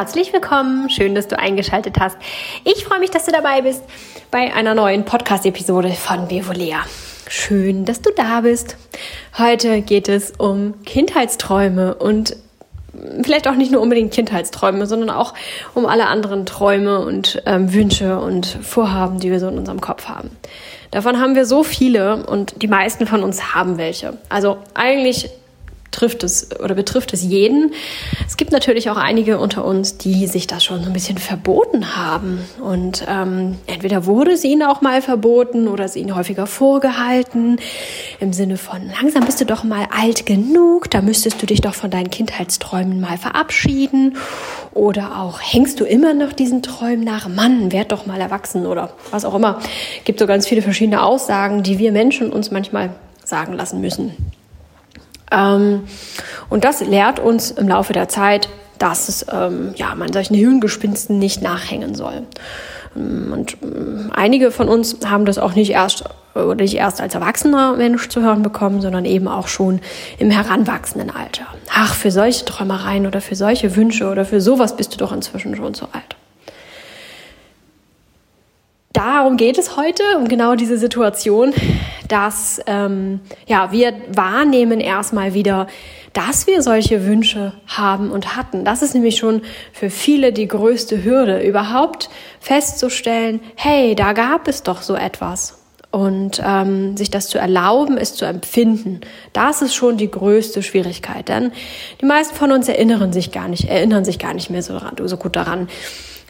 herzlich willkommen. Schön, dass du eingeschaltet hast. Ich freue mich, dass du dabei bist bei einer neuen Podcast-Episode von Bevolea. Schön, dass du da bist. Heute geht es um Kindheitsträume und vielleicht auch nicht nur unbedingt Kindheitsträume, sondern auch um alle anderen Träume und ähm, Wünsche und Vorhaben, die wir so in unserem Kopf haben. Davon haben wir so viele und die meisten von uns haben welche. Also eigentlich trifft es oder betrifft es jeden. Es gibt natürlich auch einige unter uns, die sich das schon so ein bisschen verboten haben. Und ähm, entweder wurde es ihnen auch mal verboten oder es ihnen häufiger vorgehalten. Im Sinne von, langsam bist du doch mal alt genug, da müsstest du dich doch von deinen Kindheitsträumen mal verabschieden. Oder auch, hängst du immer noch diesen Träumen nach? Mann, werd doch mal erwachsen oder was auch immer. Es gibt so ganz viele verschiedene Aussagen, die wir Menschen uns manchmal sagen lassen müssen. Ähm, und das lehrt uns im Laufe der Zeit, dass es, ähm, ja, man solchen Hirngespinsten nicht nachhängen soll. Ähm, und einige von uns haben das auch nicht erst oder nicht erst als erwachsener Mensch zu hören bekommen, sondern eben auch schon im heranwachsenden Alter. Ach, für solche Träumereien oder für solche Wünsche oder für sowas bist du doch inzwischen schon zu alt darum geht es heute, um genau diese Situation, dass ähm, ja, wir wahrnehmen erstmal wieder, dass wir solche Wünsche haben und hatten. Das ist nämlich schon für viele die größte Hürde, überhaupt festzustellen, hey, da gab es doch so etwas. Und ähm, sich das zu erlauben, es zu empfinden, das ist schon die größte Schwierigkeit. Denn die meisten von uns erinnern sich gar nicht, erinnern sich gar nicht mehr so, so gut daran.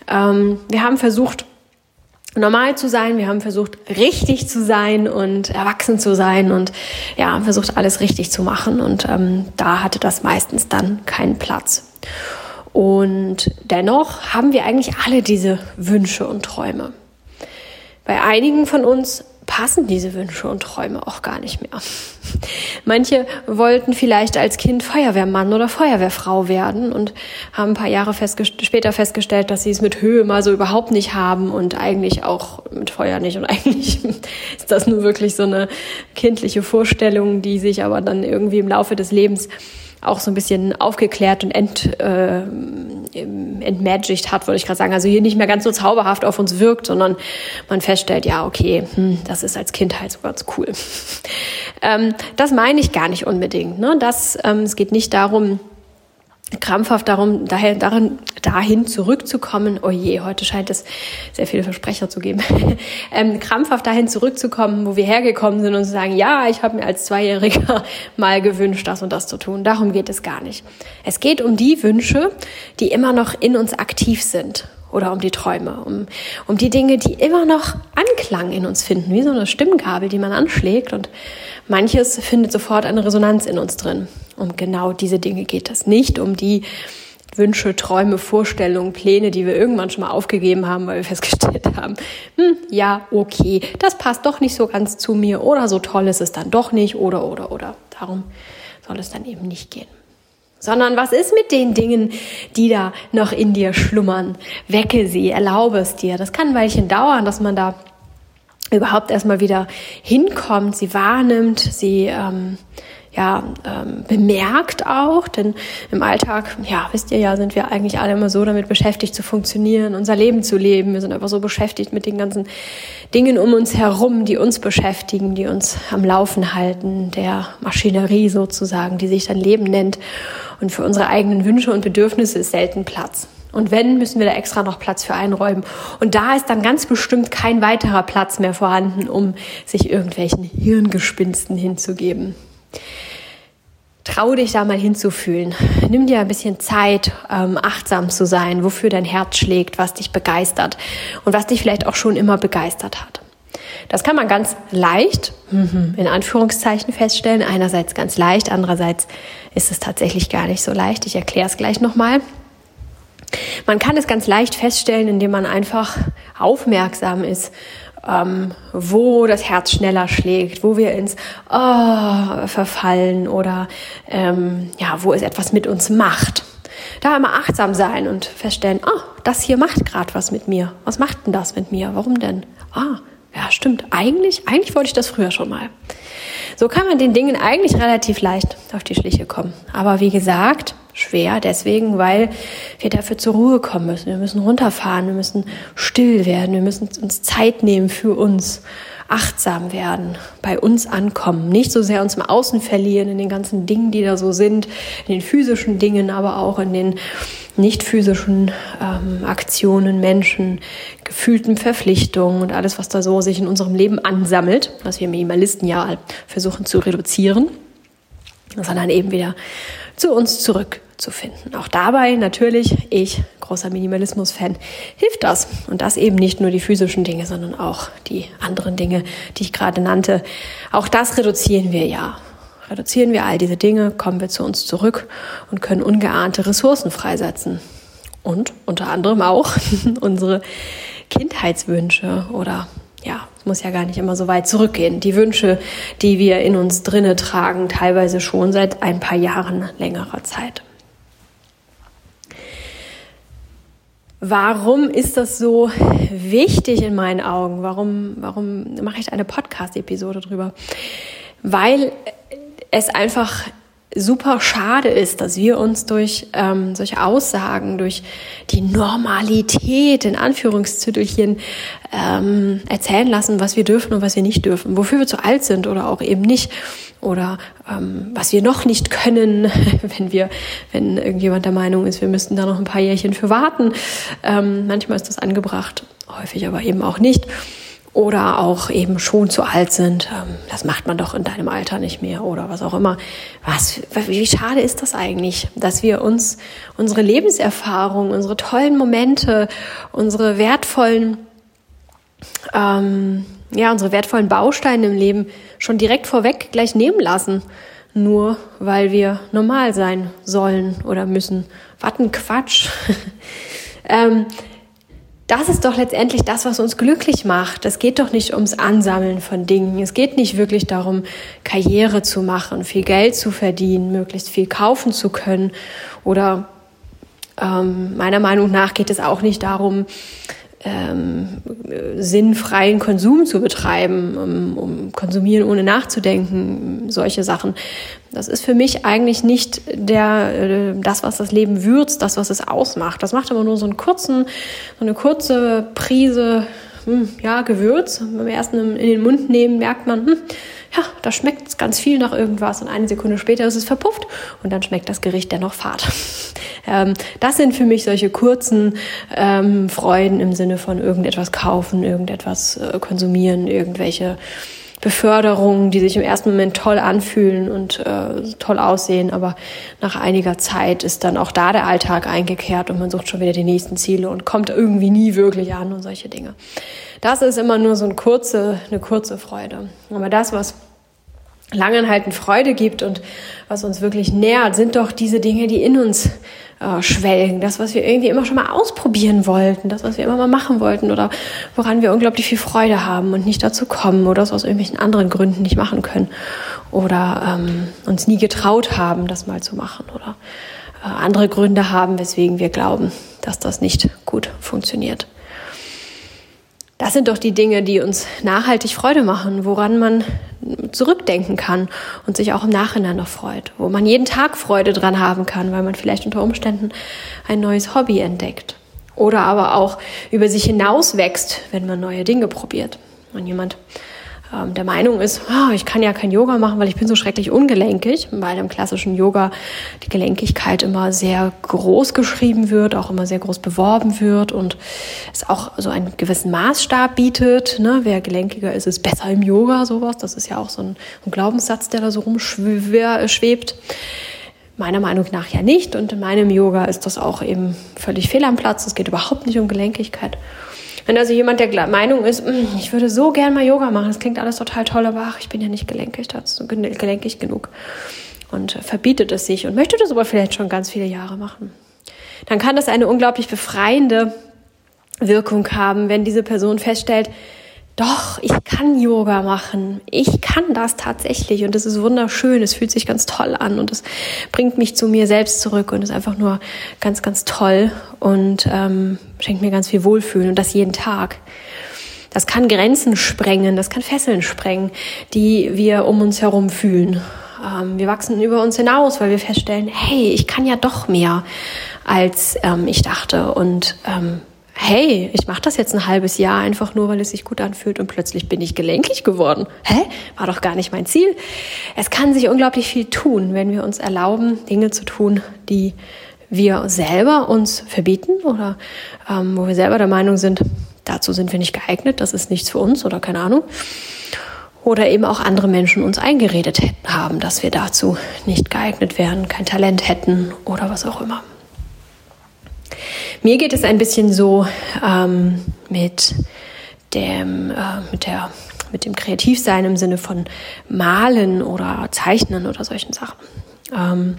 Ähm, wir haben versucht, normal zu sein. Wir haben versucht, richtig zu sein und erwachsen zu sein und ja, versucht, alles richtig zu machen. Und ähm, da hatte das meistens dann keinen Platz. Und dennoch haben wir eigentlich alle diese Wünsche und Träume. Bei einigen von uns passen diese Wünsche und Träume auch gar nicht mehr. Manche wollten vielleicht als Kind Feuerwehrmann oder Feuerwehrfrau werden und haben ein paar Jahre festgest später festgestellt, dass sie es mit Höhe mal so überhaupt nicht haben und eigentlich auch mit Feuer nicht. Und eigentlich ist das nur wirklich so eine kindliche Vorstellung, die sich aber dann irgendwie im Laufe des Lebens auch so ein bisschen aufgeklärt und ent, äh, entmagigt hat, würde ich gerade sagen. Also hier nicht mehr ganz so zauberhaft auf uns wirkt, sondern man feststellt, ja, okay, hm, das ist als Kind halt so ganz cool. ähm, das meine ich gar nicht unbedingt. Ne? Das, ähm, es geht nicht darum, krampfhaft darum, daher, darin, dahin zurückzukommen. Oh je, heute scheint es sehr viele Versprecher zu geben. ähm, krampfhaft dahin zurückzukommen, wo wir hergekommen sind und zu sagen, ja, ich habe mir als Zweijähriger mal gewünscht, das und das zu tun. Darum geht es gar nicht. Es geht um die Wünsche, die immer noch in uns aktiv sind oder um die Träume, um, um die Dinge, die immer noch Anklang in uns finden, wie so eine Stimmgabel, die man anschlägt und manches findet sofort eine Resonanz in uns drin. Um genau diese Dinge geht es nicht, um die Wünsche, Träume, Vorstellungen, Pläne, die wir irgendwann schon mal aufgegeben haben, weil wir festgestellt haben, hm, ja, okay, das passt doch nicht so ganz zu mir oder so toll ist es dann doch nicht oder oder oder. Darum soll es dann eben nicht gehen sondern was ist mit den Dingen, die da noch in dir schlummern? Wecke sie, erlaube es dir. Das kann ein Weilchen dauern, dass man da überhaupt erstmal wieder hinkommt, sie wahrnimmt, sie ähm, ja, ähm, bemerkt auch, denn im Alltag, ja, wisst ihr ja, sind wir eigentlich alle immer so damit beschäftigt zu funktionieren, unser Leben zu leben. Wir sind einfach so beschäftigt mit den ganzen Dingen um uns herum, die uns beschäftigen, die uns am Laufen halten, der Maschinerie sozusagen, die sich dann Leben nennt. Und für unsere eigenen Wünsche und Bedürfnisse ist selten Platz. Und wenn, müssen wir da extra noch Platz für einräumen. Und da ist dann ganz bestimmt kein weiterer Platz mehr vorhanden, um sich irgendwelchen Hirngespinsten hinzugeben. Trau dich da mal hinzufühlen. Nimm dir ein bisschen Zeit, ähm, achtsam zu sein, wofür dein Herz schlägt, was dich begeistert und was dich vielleicht auch schon immer begeistert hat. Das kann man ganz leicht, mhm, in Anführungszeichen, feststellen. Einerseits ganz leicht, andererseits ist es tatsächlich gar nicht so leicht. Ich erkläre es gleich nochmal. Man kann es ganz leicht feststellen, indem man einfach aufmerksam ist ähm, wo das Herz schneller schlägt, wo wir ins oh, verfallen oder ähm, ja, wo es etwas mit uns macht. Da immer achtsam sein und feststellen, oh, das hier macht gerade was mit mir. Was macht denn das mit mir? Warum denn? Ah, ja, stimmt, eigentlich, eigentlich wollte ich das früher schon mal. So kann man den Dingen eigentlich relativ leicht auf die Schliche kommen. Aber wie gesagt, schwer deswegen, weil wir dafür zur Ruhe kommen müssen. Wir müssen runterfahren, wir müssen still werden, wir müssen uns Zeit nehmen für uns, achtsam werden, bei uns ankommen, nicht so sehr uns im Außen verlieren in den ganzen Dingen, die da so sind, in den physischen Dingen, aber auch in den nicht physischen ähm, Aktionen, Menschen, gefühlten Verpflichtungen und alles, was da so sich in unserem Leben ansammelt, was wir Minimalisten ja versuchen zu reduzieren, sondern eben wieder zu uns zurückzufinden. Auch dabei natürlich, ich, großer Minimalismus-Fan, hilft das. Und das eben nicht nur die physischen Dinge, sondern auch die anderen Dinge, die ich gerade nannte. Auch das reduzieren wir ja reduzieren wir all diese Dinge, kommen wir zu uns zurück und können ungeahnte Ressourcen freisetzen. Und unter anderem auch unsere Kindheitswünsche oder ja, es muss ja gar nicht immer so weit zurückgehen. Die Wünsche, die wir in uns drinne tragen, teilweise schon seit ein paar Jahren längerer Zeit. Warum ist das so wichtig in meinen Augen? Warum, warum mache ich eine Podcast-Episode drüber? Weil es einfach super schade ist, dass wir uns durch ähm, solche Aussagen, durch die Normalität in Anführungszügelchen ähm, erzählen lassen, was wir dürfen und was wir nicht dürfen, wofür wir zu alt sind oder auch eben nicht oder ähm, was wir noch nicht können, wenn wir, wenn irgendjemand der Meinung ist, wir müssten da noch ein paar Jährchen für warten. Ähm, manchmal ist das angebracht, häufig aber eben auch nicht oder auch eben schon zu alt sind. Ähm, das macht man doch in deinem Alter nicht mehr oder was auch immer. Was, wie schade ist das eigentlich, dass wir uns unsere Lebenserfahrung, unsere tollen Momente, unsere wertvollen, ähm, ja, unsere wertvollen Bausteine im Leben schon direkt vorweg gleich nehmen lassen, nur weil wir normal sein sollen oder müssen. Warten Quatsch. ähm, das ist doch letztendlich das, was uns glücklich macht. Es geht doch nicht ums Ansammeln von Dingen. Es geht nicht wirklich darum, Karriere zu machen, viel Geld zu verdienen, möglichst viel kaufen zu können. Oder ähm, meiner Meinung nach geht es auch nicht darum, ähm, sinnfreien Konsum zu betreiben, um, um konsumieren ohne nachzudenken, solche Sachen. Das ist für mich eigentlich nicht der, äh, das, was das Leben würzt, das, was es ausmacht. Das macht aber nur so einen kurzen, so eine kurze Prise, hm, ja, Gewürz. Beim ersten in den Mund nehmen merkt man, hm, ja, da schmeckt ganz viel nach irgendwas und eine Sekunde später ist es verpufft und dann schmeckt das Gericht dennoch fad. ähm, das sind für mich solche kurzen ähm, Freuden im Sinne von irgendetwas kaufen, irgendetwas äh, konsumieren, irgendwelche Beförderungen, die sich im ersten Moment toll anfühlen und äh, toll aussehen, aber nach einiger Zeit ist dann auch da der Alltag eingekehrt und man sucht schon wieder die nächsten Ziele und kommt irgendwie nie wirklich an und solche Dinge. Das ist immer nur so eine kurze, eine kurze Freude. Aber das, was langanhaltend Freude gibt und was uns wirklich nährt, sind doch diese Dinge, die in uns äh, schwelgen. Das, was wir irgendwie immer schon mal ausprobieren wollten, das, was wir immer mal machen wollten oder woran wir unglaublich viel Freude haben und nicht dazu kommen oder es aus irgendwelchen anderen Gründen nicht machen können oder ähm, uns nie getraut haben, das mal zu machen oder äh, andere Gründe haben, weswegen wir glauben, dass das nicht gut funktioniert. Das sind doch die Dinge, die uns nachhaltig Freude machen, woran man zurückdenken kann und sich auch im Nachhinein noch freut, wo man jeden Tag Freude dran haben kann, weil man vielleicht unter Umständen ein neues Hobby entdeckt oder aber auch über sich hinaus wächst, wenn man neue Dinge probiert. Wenn jemand ähm, der Meinung ist, oh, ich kann ja kein Yoga machen, weil ich bin so schrecklich ungelenkig, weil im klassischen Yoga die Gelenkigkeit immer sehr groß geschrieben wird, auch immer sehr groß beworben wird und es auch so einen gewissen Maßstab bietet. Ne? Wer gelenkiger ist, ist besser im Yoga, sowas. Das ist ja auch so ein, ein Glaubenssatz, der da so rumschwebt. Meiner Meinung nach ja nicht. Und in meinem Yoga ist das auch eben völlig fehl am Platz. Es geht überhaupt nicht um Gelenkigkeit. Wenn also jemand der Meinung ist, hm, ich würde so gern mal Yoga machen, das klingt alles total toll, aber ach, ich bin ja nicht gelenkig dazu, gelenkig genug und verbietet es sich und möchte das aber vielleicht schon ganz viele Jahre machen, dann kann das eine unglaublich befreiende Wirkung haben, wenn diese Person feststellt, doch, ich kann Yoga machen. Ich kann das tatsächlich und es ist wunderschön. Es fühlt sich ganz toll an und es bringt mich zu mir selbst zurück und ist einfach nur ganz, ganz toll und ähm, schenkt mir ganz viel Wohlfühlen und das jeden Tag. Das kann Grenzen sprengen, das kann Fesseln sprengen, die wir um uns herum fühlen. Ähm, wir wachsen über uns hinaus, weil wir feststellen, hey, ich kann ja doch mehr, als ähm, ich dachte. Und ähm, hey, ich mache das jetzt ein halbes Jahr einfach nur, weil es sich gut anfühlt und plötzlich bin ich gelenkig geworden. Hä? War doch gar nicht mein Ziel. Es kann sich unglaublich viel tun, wenn wir uns erlauben, Dinge zu tun, die wir selber uns verbieten oder ähm, wo wir selber der Meinung sind, dazu sind wir nicht geeignet, das ist nichts für uns oder keine Ahnung. Oder eben auch andere Menschen uns eingeredet haben, dass wir dazu nicht geeignet wären, kein Talent hätten oder was auch immer. Mir geht es ein bisschen so ähm, mit dem, äh, mit der mit dem Kreativsein im Sinne von Malen oder Zeichnen oder solchen Sachen. Ähm,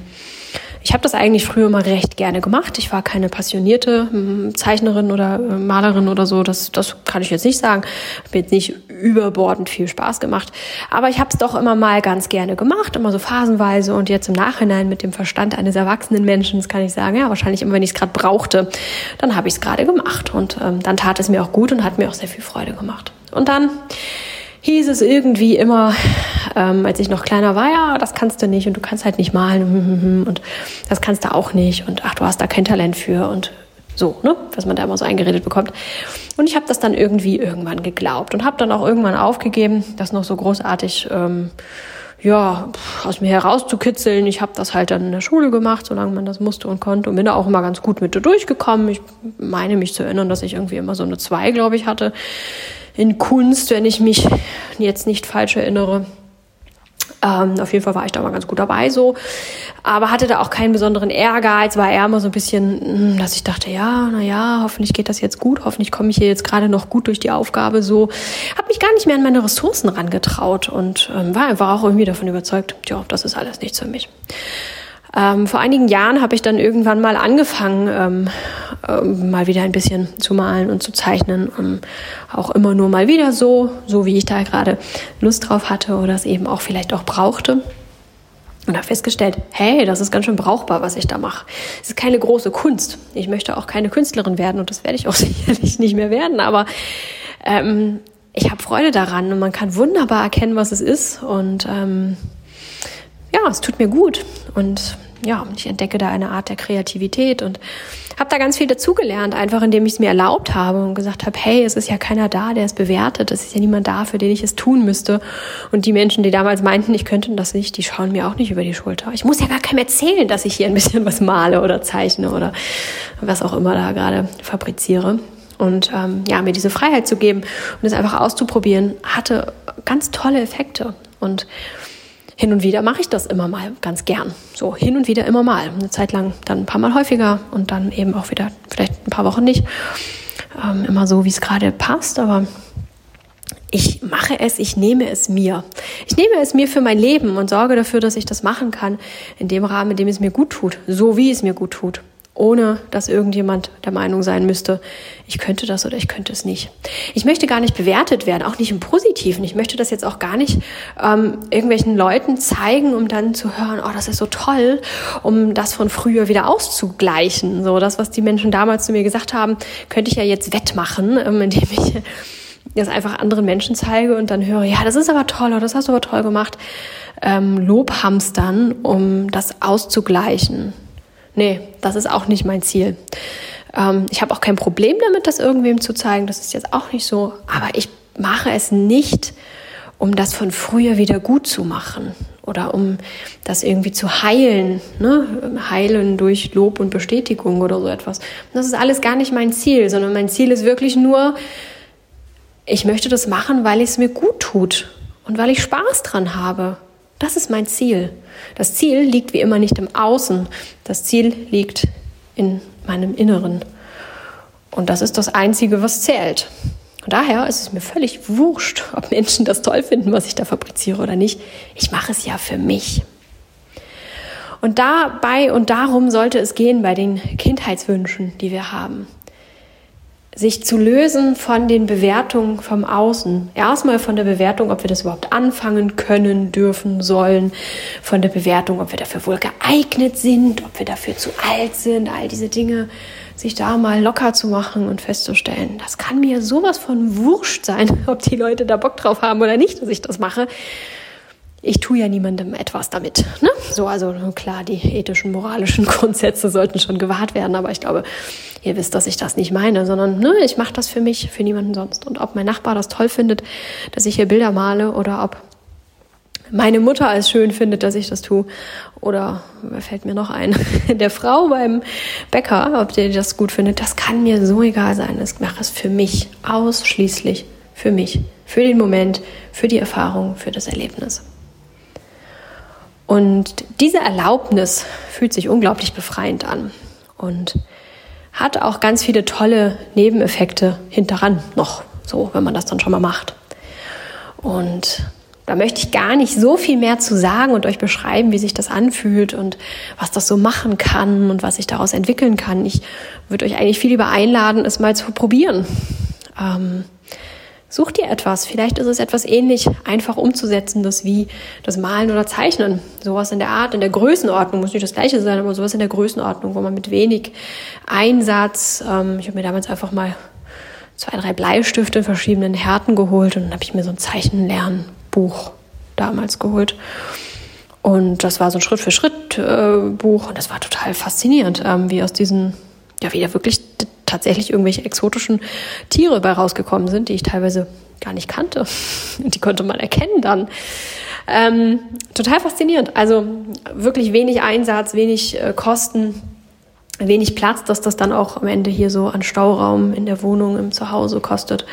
ich habe das eigentlich früher mal recht gerne gemacht. Ich war keine passionierte hm, Zeichnerin oder äh, Malerin oder so. Das, das kann ich jetzt nicht sagen. Hat mir jetzt nicht überbordend viel Spaß gemacht. Aber ich habe es doch immer mal ganz gerne gemacht, immer so phasenweise. Und jetzt im Nachhinein mit dem Verstand eines erwachsenen Menschen kann ich sagen, ja, wahrscheinlich immer, wenn ich es gerade brauchte, dann habe ich es gerade gemacht. Und ähm, dann tat es mir auch gut und hat mir auch sehr viel Freude gemacht. Und dann hieß es irgendwie immer, ähm, als ich noch kleiner war, ja, das kannst du nicht und du kannst halt nicht malen hm, hm, hm, und das kannst du auch nicht und ach, du hast da kein Talent für und so, ne, was man da immer so eingeredet bekommt. Und ich habe das dann irgendwie irgendwann geglaubt und habe dann auch irgendwann aufgegeben, das noch so großartig ähm, ja, aus mir herauszukitzeln. Ich habe das halt dann in der Schule gemacht, solange man das musste und konnte und bin da auch immer ganz gut mit durchgekommen. Ich meine mich zu erinnern, dass ich irgendwie immer so eine zwei, glaube ich, hatte in Kunst, wenn ich mich jetzt nicht falsch erinnere. Ähm, auf jeden Fall war ich da mal ganz gut dabei so, aber hatte da auch keinen besonderen Ehrgeiz, war eher immer so ein bisschen, hm, dass ich dachte, ja, na ja, hoffentlich geht das jetzt gut, hoffentlich komme ich hier jetzt gerade noch gut durch die Aufgabe so. Habe mich gar nicht mehr an meine Ressourcen rangetraut und ähm, war einfach auch irgendwie davon überzeugt, ja, das ist alles nichts für mich. Ähm, vor einigen Jahren habe ich dann irgendwann mal angefangen, ähm, ähm, mal wieder ein bisschen zu malen und zu zeichnen. Und auch immer nur mal wieder so, so wie ich da gerade Lust drauf hatte oder es eben auch vielleicht auch brauchte. Und habe festgestellt, hey, das ist ganz schön brauchbar, was ich da mache. Es ist keine große Kunst. Ich möchte auch keine Künstlerin werden und das werde ich auch sicherlich nicht mehr werden. Aber ähm, ich habe Freude daran und man kann wunderbar erkennen, was es ist. Und ähm, ja, es tut mir gut und ja, ich entdecke da eine Art der Kreativität und habe da ganz viel dazugelernt, einfach indem ich es mir erlaubt habe und gesagt habe, hey, es ist ja keiner da, der es bewertet, es ist ja niemand da, für den ich es tun müsste. Und die Menschen, die damals meinten, ich könnte das nicht, die schauen mir auch nicht über die Schulter. Ich muss ja gar keinem erzählen, dass ich hier ein bisschen was male oder zeichne oder was auch immer da gerade fabriziere. Und ähm, ja, mir diese Freiheit zu geben und es einfach auszuprobieren, hatte ganz tolle Effekte. Und hin und wieder mache ich das immer mal ganz gern. So hin und wieder immer mal. Eine Zeit lang dann ein paar Mal häufiger und dann eben auch wieder vielleicht ein paar Wochen nicht. Ähm, immer so, wie es gerade passt, aber ich mache es, ich nehme es mir. Ich nehme es mir für mein Leben und sorge dafür, dass ich das machen kann in dem Rahmen, in dem es mir gut tut, so wie es mir gut tut ohne dass irgendjemand der Meinung sein müsste, ich könnte das oder ich könnte es nicht. Ich möchte gar nicht bewertet werden, auch nicht im Positiven. Ich möchte das jetzt auch gar nicht ähm, irgendwelchen Leuten zeigen, um dann zu hören, oh, das ist so toll, um das von früher wieder auszugleichen. So das, was die Menschen damals zu mir gesagt haben, könnte ich ja jetzt wettmachen, ähm, indem ich das einfach anderen Menschen zeige und dann höre, ja, das ist aber toll oder das hast du aber toll gemacht. Ähm, Lobhamstern, um das auszugleichen nee, das ist auch nicht mein Ziel. Ähm, ich habe auch kein Problem damit, das irgendwem zu zeigen. Das ist jetzt auch nicht so. Aber ich mache es nicht, um das von früher wieder gut zu machen oder um das irgendwie zu heilen, ne? heilen durch Lob und Bestätigung oder so etwas. Das ist alles gar nicht mein Ziel, sondern mein Ziel ist wirklich nur, ich möchte das machen, weil es mir gut tut und weil ich Spaß dran habe. Das ist mein Ziel. Das Ziel liegt wie immer nicht im Außen. Das Ziel liegt in meinem Inneren. Und das ist das Einzige, was zählt. Und daher ist es mir völlig wurscht, ob Menschen das toll finden, was ich da fabriziere oder nicht. Ich mache es ja für mich. Und dabei und darum sollte es gehen bei den Kindheitswünschen, die wir haben. Sich zu lösen von den Bewertungen vom Außen. Erstmal von der Bewertung, ob wir das überhaupt anfangen können, dürfen, sollen. Von der Bewertung, ob wir dafür wohl geeignet sind, ob wir dafür zu alt sind, all diese Dinge sich da mal locker zu machen und festzustellen, das kann mir sowas von wurscht sein, ob die Leute da Bock drauf haben oder nicht, dass ich das mache. Ich tue ja niemandem etwas damit. Ne? So, also klar, die ethischen, moralischen Grundsätze sollten schon gewahrt werden, aber ich glaube, ihr wisst, dass ich das nicht meine, sondern ne, ich mache das für mich, für niemanden sonst. Und ob mein Nachbar das toll findet, dass ich hier Bilder male oder ob meine Mutter es schön findet, dass ich das tue. Oder fällt mir noch ein? Der Frau beim Bäcker, ob der das gut findet, das kann mir so egal sein. Ich mache es für mich, ausschließlich für mich, für den Moment, für die Erfahrung, für das Erlebnis. Und diese Erlaubnis fühlt sich unglaublich befreiend an und hat auch ganz viele tolle Nebeneffekte hinteran noch, so wenn man das dann schon mal macht. Und da möchte ich gar nicht so viel mehr zu sagen und euch beschreiben, wie sich das anfühlt und was das so machen kann und was sich daraus entwickeln kann. Ich würde euch eigentlich viel lieber einladen, es mal zu probieren. Ähm, such dir etwas. Vielleicht ist es etwas ähnlich einfach umzusetzendes wie das Malen oder Zeichnen. Sowas in der Art, in der Größenordnung, muss nicht das gleiche sein, aber sowas in der Größenordnung, wo man mit wenig Einsatz, ähm, ich habe mir damals einfach mal zwei, drei Bleistifte in verschiedenen Härten geholt und dann habe ich mir so ein Zeichenlernen Buch damals geholt. Und das war so ein Schritt-für-Schritt-Buch und das war total faszinierend, ähm, wie aus diesen, ja, wie da wirklich tatsächlich irgendwelche exotischen Tiere bei rausgekommen sind, die ich teilweise gar nicht kannte. Die konnte man erkennen dann. Ähm, total faszinierend. Also wirklich wenig Einsatz, wenig äh, Kosten, wenig Platz, dass das dann auch am Ende hier so an Stauraum in der Wohnung, im Zuhause kostet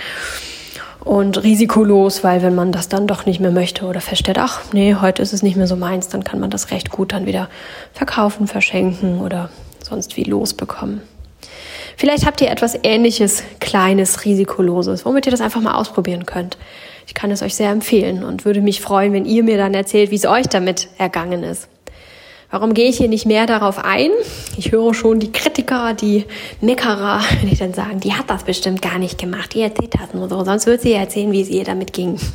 und risikolos, weil wenn man das dann doch nicht mehr möchte oder feststellt, ach nee, heute ist es nicht mehr so meins, dann kann man das recht gut dann wieder verkaufen, verschenken oder sonst wie losbekommen. Vielleicht habt ihr etwas ähnliches, kleines, risikoloses, womit ihr das einfach mal ausprobieren könnt. Ich kann es euch sehr empfehlen und würde mich freuen, wenn ihr mir dann erzählt, wie es euch damit ergangen ist. Warum gehe ich hier nicht mehr darauf ein? Ich höre schon die Kritiker, die Meckerer, die dann sagen, die hat das bestimmt gar nicht gemacht, die erzählt das nur so, sonst wird sie erzählen, wie es ihr damit ging.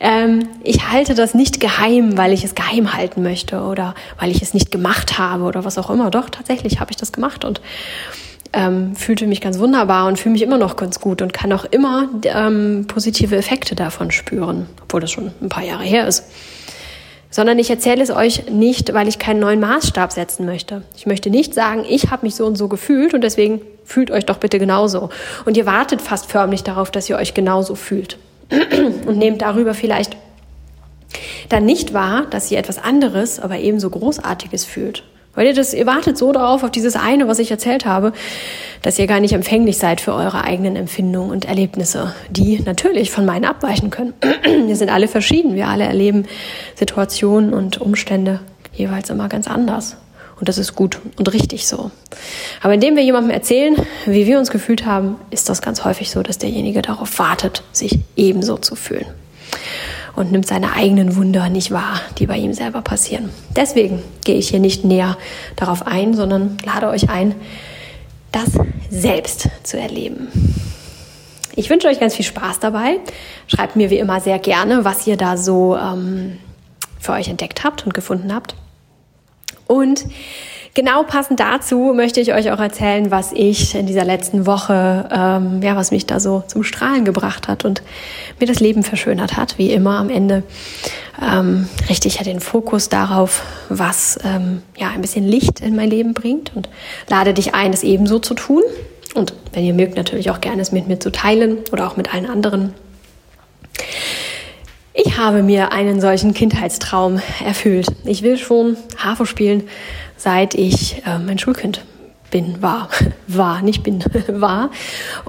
Ähm, ich halte das nicht geheim, weil ich es geheim halten möchte oder weil ich es nicht gemacht habe oder was auch immer. Doch, tatsächlich habe ich das gemacht und ähm, fühlte mich ganz wunderbar und fühle mich immer noch ganz gut und kann auch immer ähm, positive Effekte davon spüren, obwohl das schon ein paar Jahre her ist sondern ich erzähle es euch nicht, weil ich keinen neuen Maßstab setzen möchte. Ich möchte nicht sagen, ich habe mich so und so gefühlt und deswegen fühlt euch doch bitte genauso. Und ihr wartet fast förmlich darauf, dass ihr euch genauso fühlt und nehmt darüber vielleicht dann nicht wahr, dass ihr etwas anderes, aber ebenso Großartiges fühlt. Weil ihr das, ihr wartet so darauf, auf dieses eine, was ich erzählt habe, dass ihr gar nicht empfänglich seid für eure eigenen Empfindungen und Erlebnisse, die natürlich von meinen abweichen können. wir sind alle verschieden. Wir alle erleben Situationen und Umstände jeweils immer ganz anders. Und das ist gut und richtig so. Aber indem wir jemandem erzählen, wie wir uns gefühlt haben, ist das ganz häufig so, dass derjenige darauf wartet, sich ebenso zu fühlen und nimmt seine eigenen Wunder nicht wahr, die bei ihm selber passieren. Deswegen gehe ich hier nicht näher darauf ein, sondern lade euch ein, das selbst zu erleben. Ich wünsche euch ganz viel Spaß dabei. Schreibt mir wie immer sehr gerne, was ihr da so ähm, für euch entdeckt habt und gefunden habt. Und Genau passend dazu möchte ich euch auch erzählen, was ich in dieser letzten Woche, ähm, ja, was mich da so zum Strahlen gebracht hat und mir das Leben verschönert hat. Wie immer am Ende ähm, richte ich ja den Fokus darauf, was ähm, ja ein bisschen Licht in mein Leben bringt und lade dich ein, es ebenso zu tun. Und wenn ihr mögt, natürlich auch gerne es mit mir zu teilen oder auch mit allen anderen. Ich habe mir einen solchen Kindheitstraum erfüllt. Ich will schon Harfe spielen, seit ich äh, mein Schulkind bin, war, war, nicht bin, war.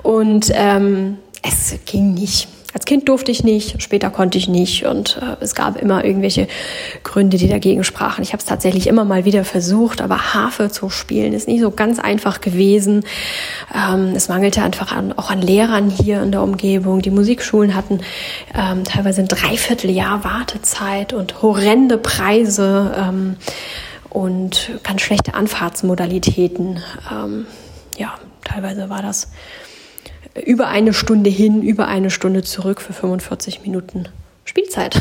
Und ähm, es ging nicht. Als Kind durfte ich nicht, später konnte ich nicht und äh, es gab immer irgendwelche Gründe, die dagegen sprachen. Ich habe es tatsächlich immer mal wieder versucht, aber Harfe zu spielen ist nicht so ganz einfach gewesen. Ähm, es mangelte einfach an, auch an Lehrern hier in der Umgebung. Die Musikschulen hatten ähm, teilweise ein Dreivierteljahr Wartezeit und horrende Preise. Ähm, und ganz schlechte Anfahrtsmodalitäten. Ähm, ja, teilweise war das über eine Stunde hin, über eine Stunde zurück für 45 Minuten Spielzeit.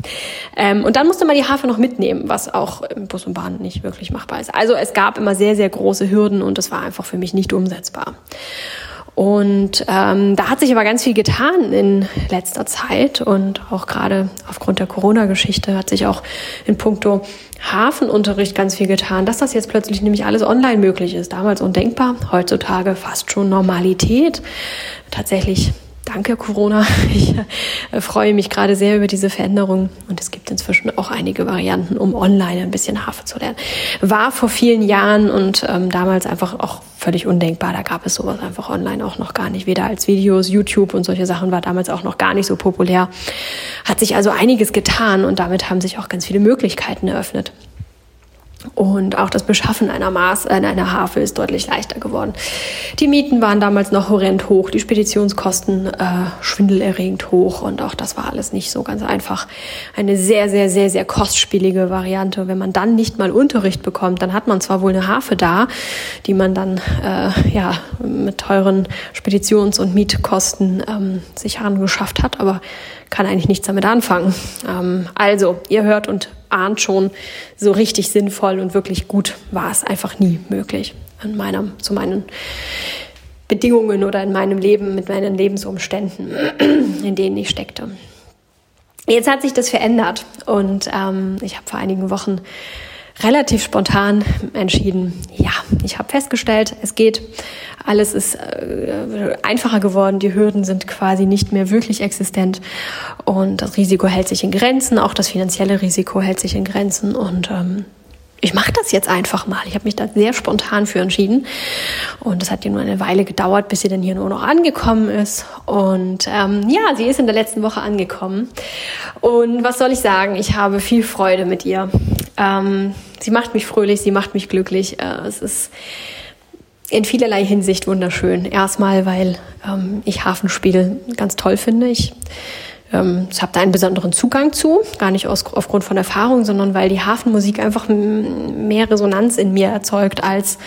ähm, und dann musste man die Hafe noch mitnehmen, was auch im Bus und Bahn nicht wirklich machbar ist. Also es gab immer sehr, sehr große Hürden und das war einfach für mich nicht umsetzbar. Und ähm, da hat sich aber ganz viel getan in letzter Zeit und auch gerade aufgrund der Corona-Geschichte hat sich auch in puncto Hafenunterricht ganz viel getan, dass das jetzt plötzlich nämlich alles online möglich ist. Damals undenkbar, heutzutage fast schon Normalität. Tatsächlich Danke, Corona. Ich äh, freue mich gerade sehr über diese Veränderung und es gibt inzwischen auch einige Varianten, um online ein bisschen Harfe zu lernen. War vor vielen Jahren und ähm, damals einfach auch völlig undenkbar. Da gab es sowas einfach online auch noch gar nicht. Weder als Videos, YouTube und solche Sachen war damals auch noch gar nicht so populär. Hat sich also einiges getan und damit haben sich auch ganz viele Möglichkeiten eröffnet. Und auch das Beschaffen einer Maß, äh, einer Harfe ist deutlich leichter geworden. Die Mieten waren damals noch horrend hoch, die Speditionskosten äh, schwindelerregend hoch und auch das war alles nicht so ganz einfach. Eine sehr, sehr, sehr, sehr kostspielige Variante. Wenn man dann nicht mal Unterricht bekommt, dann hat man zwar wohl eine Harfe da, die man dann äh, ja mit teuren Speditions- und Mietkosten ähm, sich herangeschafft hat, aber kann eigentlich nichts damit anfangen. Ähm, also, ihr hört und ahnt schon, so richtig sinnvoll und wirklich gut war es einfach nie möglich in meinem, zu meinen Bedingungen oder in meinem Leben, mit meinen Lebensumständen, in denen ich steckte. Jetzt hat sich das verändert und ähm, ich habe vor einigen Wochen relativ spontan entschieden, ja, ich habe festgestellt, es geht, alles ist äh, einfacher geworden, die Hürden sind quasi nicht mehr wirklich existent. Und das Risiko hält sich in Grenzen, auch das finanzielle Risiko hält sich in Grenzen. Und ähm, ich mache das jetzt einfach mal. Ich habe mich da sehr spontan für entschieden. Und es hat ja nur eine Weile gedauert, bis sie dann hier nur noch angekommen ist. Und ähm, ja, sie ist in der letzten Woche angekommen. Und was soll ich sagen? Ich habe viel Freude mit ihr. Ähm, sie macht mich fröhlich, sie macht mich glücklich. Äh, es ist in vielerlei Hinsicht wunderschön. Erstmal, weil ähm, ich Hafenspiel ganz toll finde. Ich ähm, ich habe da einen besonderen Zugang zu, gar nicht aus, aufgrund von Erfahrung, sondern weil die Hafenmusik einfach mehr Resonanz in mir erzeugt als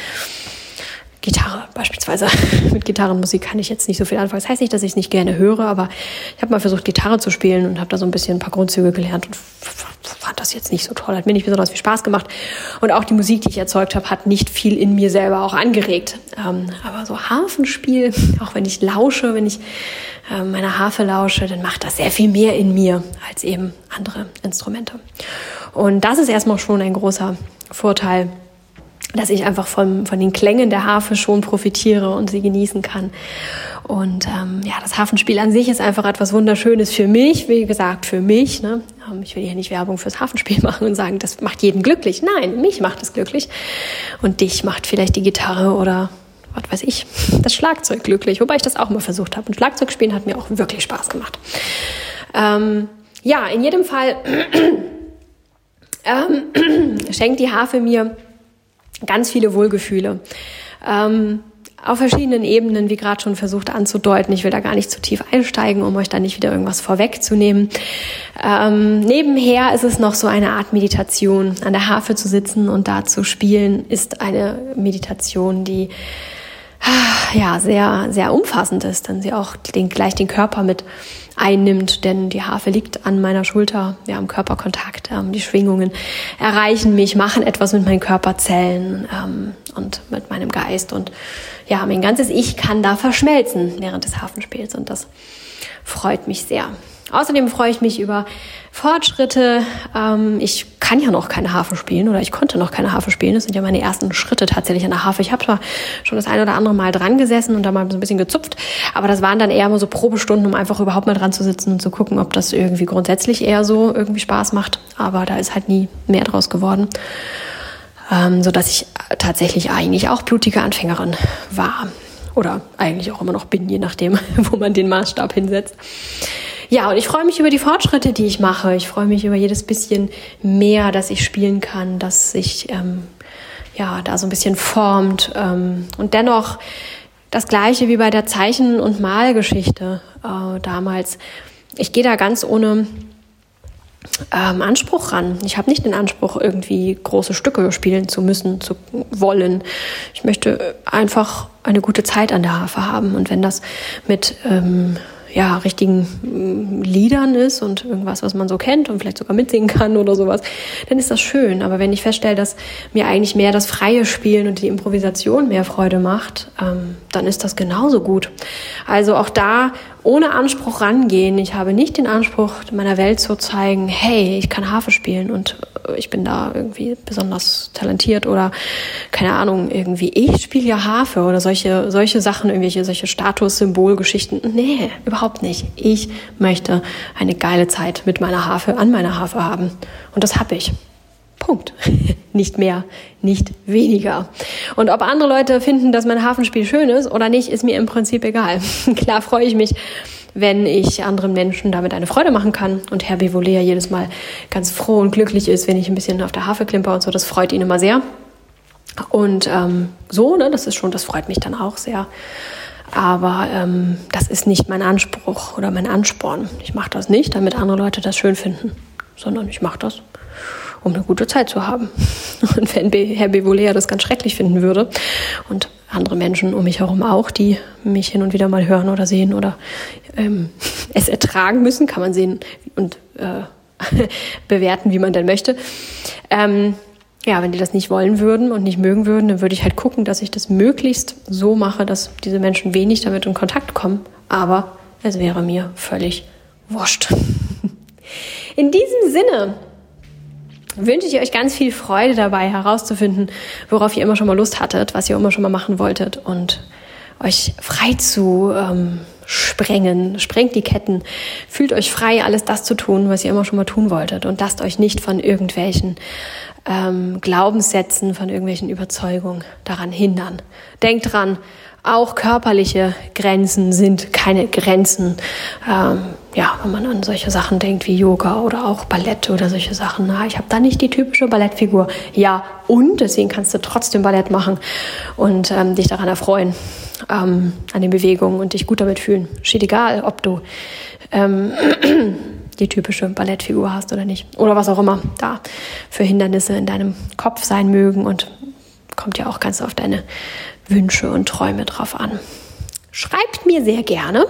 Gitarre beispielsweise. Mit Gitarrenmusik kann ich jetzt nicht so viel anfangen. Das heißt nicht, dass ich es nicht gerne höre, aber ich habe mal versucht, Gitarre zu spielen und habe da so ein bisschen ein paar Grundzüge gelernt und fand das jetzt nicht so toll. Hat mir nicht besonders viel Spaß gemacht. Und auch die Musik, die ich erzeugt habe, hat nicht viel in mir selber auch angeregt. Ähm, aber so Hafenspiel, auch wenn ich lausche, wenn ich äh, meiner Harfe lausche, dann macht das sehr viel mehr in mir als eben andere Instrumente. Und das ist erstmal schon ein großer Vorteil dass ich einfach von, von den Klängen der Harfe schon profitiere und sie genießen kann. Und ähm, ja, das Hafenspiel an sich ist einfach etwas Wunderschönes für mich, wie gesagt, für mich. Ne? Ähm, ich will hier nicht Werbung fürs Hafenspiel machen und sagen, das macht jeden glücklich. Nein, mich macht es glücklich. Und dich macht vielleicht die Gitarre oder was weiß ich, das Schlagzeug glücklich. Wobei ich das auch mal versucht habe. Und Schlagzeug spielen hat mir auch wirklich Spaß gemacht. Ähm, ja, in jedem Fall ähm, schenkt die Harfe mir ganz viele Wohlgefühle. Ähm, auf verschiedenen Ebenen, wie gerade schon versucht anzudeuten. Ich will da gar nicht zu tief einsteigen, um euch da nicht wieder irgendwas vorwegzunehmen. Ähm, nebenher ist es noch so eine Art Meditation. An der Harfe zu sitzen und da zu spielen, ist eine Meditation, die ja sehr, sehr umfassend ist, denn sie auch den, gleich den Körper mit einnimmt, denn die Harfe liegt an meiner Schulter, wir haben Körperkontakt, ähm, die Schwingungen erreichen mich, machen etwas mit meinen Körperzellen ähm, und mit meinem Geist und ja, mein ganzes Ich kann da verschmelzen während des Hafenspiels und das freut mich sehr. Außerdem freue ich mich über Fortschritte. Ähm, ich kann ja noch keine Harfe spielen oder ich konnte noch keine Harfe spielen. Das sind ja meine ersten Schritte tatsächlich an der Harfe. Ich habe zwar schon das ein oder andere Mal dran gesessen und da mal so ein bisschen gezupft, aber das waren dann eher immer so Probestunden, um einfach überhaupt mal dran zu sitzen und zu gucken, ob das irgendwie grundsätzlich eher so irgendwie Spaß macht. Aber da ist halt nie mehr draus geworden. Ähm, so dass ich tatsächlich eigentlich auch blutige Anfängerin war. Oder eigentlich auch immer noch bin, je nachdem, wo man den Maßstab hinsetzt. Ja, und ich freue mich über die Fortschritte, die ich mache. Ich freue mich über jedes bisschen mehr, dass ich spielen kann, dass sich ähm, ja da so ein bisschen formt. Ähm, und dennoch das gleiche wie bei der Zeichen- und Malgeschichte äh, damals. Ich gehe da ganz ohne ähm, Anspruch ran. Ich habe nicht den Anspruch, irgendwie große Stücke spielen zu müssen, zu wollen. Ich möchte einfach eine gute Zeit an der Harfe haben. Und wenn das mit ähm, ja, richtigen mm, Liedern ist und irgendwas, was man so kennt und vielleicht sogar mitsingen kann oder sowas, dann ist das schön. Aber wenn ich feststelle, dass mir eigentlich mehr das freie Spielen und die Improvisation mehr Freude macht, ähm, dann ist das genauso gut. Also auch da ohne Anspruch rangehen. Ich habe nicht den Anspruch, meiner Welt zu zeigen, hey, ich kann Harfe spielen und äh, ich bin da irgendwie besonders talentiert oder keine Ahnung, irgendwie, ich spiele ja Harfe oder solche, solche Sachen, irgendwelche solche Status-Symbolgeschichten. Nee, überhaupt nicht. Ich möchte eine geile Zeit mit meiner Harfe, an meiner Harfe haben. Und das habe ich. Punkt. nicht mehr, nicht weniger. Und ob andere Leute finden, dass mein Hafenspiel schön ist oder nicht, ist mir im Prinzip egal. Klar freue ich mich, wenn ich anderen Menschen damit eine Freude machen kann und Herr Bevolea jedes Mal ganz froh und glücklich ist, wenn ich ein bisschen auf der Harfe klimper und so. Das freut ihn immer sehr. Und ähm, so, ne, das ist schon, das freut mich dann auch sehr. Aber ähm, das ist nicht mein Anspruch oder mein Ansporn. Ich mache das nicht, damit andere Leute das schön finden, sondern ich mache das, um eine gute Zeit zu haben. Und wenn Herr Bevolea das ganz schrecklich finden würde und andere Menschen um mich herum auch, die mich hin und wieder mal hören oder sehen oder ähm, es ertragen müssen, kann man sehen und äh, bewerten, wie man denn möchte. Ähm, ja, wenn die das nicht wollen würden und nicht mögen würden, dann würde ich halt gucken, dass ich das möglichst so mache, dass diese Menschen wenig damit in Kontakt kommen. Aber es wäre mir völlig wurscht. In diesem Sinne wünsche ich euch ganz viel Freude dabei, herauszufinden, worauf ihr immer schon mal Lust hattet, was ihr immer schon mal machen wolltet und euch frei zu ähm, sprengen. Sprengt die Ketten. Fühlt euch frei, alles das zu tun, was ihr immer schon mal tun wolltet und lasst euch nicht von irgendwelchen ähm, Glaubenssätzen, von irgendwelchen Überzeugungen daran hindern. Denkt dran, auch körperliche Grenzen sind keine Grenzen. Ähm, ja, wenn man an solche Sachen denkt wie Yoga oder auch Ballett oder solche Sachen. Na, ich habe da nicht die typische Ballettfigur. Ja, und deswegen kannst du trotzdem Ballett machen und ähm, dich daran erfreuen, ähm, an den Bewegungen und dich gut damit fühlen. Steht egal, ob du ähm, die typische Ballettfigur hast oder nicht. Oder was auch immer da für Hindernisse in deinem Kopf sein mögen und kommt ja auch ganz auf deine Wünsche und Träume drauf an. Schreibt mir sehr gerne.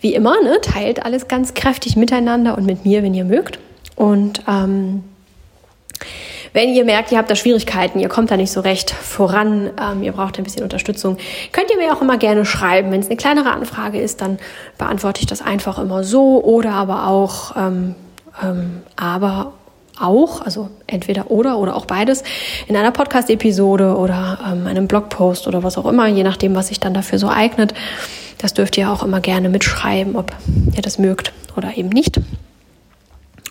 Wie immer, ne, teilt alles ganz kräftig miteinander und mit mir, wenn ihr mögt. Und ähm, wenn ihr merkt, ihr habt da Schwierigkeiten, ihr kommt da nicht so recht voran, ähm, ihr braucht ein bisschen Unterstützung, könnt ihr mir auch immer gerne schreiben. Wenn es eine kleinere Anfrage ist, dann beantworte ich das einfach immer so oder aber auch ähm, ähm, aber auch, also entweder oder oder auch beides, in einer Podcast-Episode oder ähm, einem Blogpost oder was auch immer, je nachdem, was sich dann dafür so eignet. Das dürft ihr auch immer gerne mitschreiben, ob ihr das mögt oder eben nicht.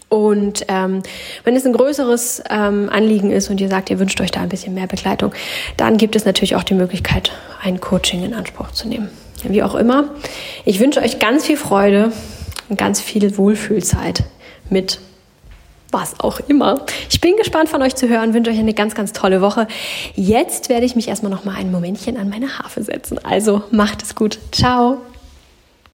Und ähm, wenn es ein größeres ähm, Anliegen ist und ihr sagt, ihr wünscht euch da ein bisschen mehr Begleitung, dann gibt es natürlich auch die Möglichkeit, ein Coaching in Anspruch zu nehmen. Wie auch immer, ich wünsche euch ganz viel Freude und ganz viel Wohlfühlzeit mit was auch immer. Ich bin gespannt von euch zu hören, wünsche euch eine ganz, ganz tolle Woche. Jetzt werde ich mich erstmal noch mal ein Momentchen an meine Harfe setzen. Also macht es gut. Ciao.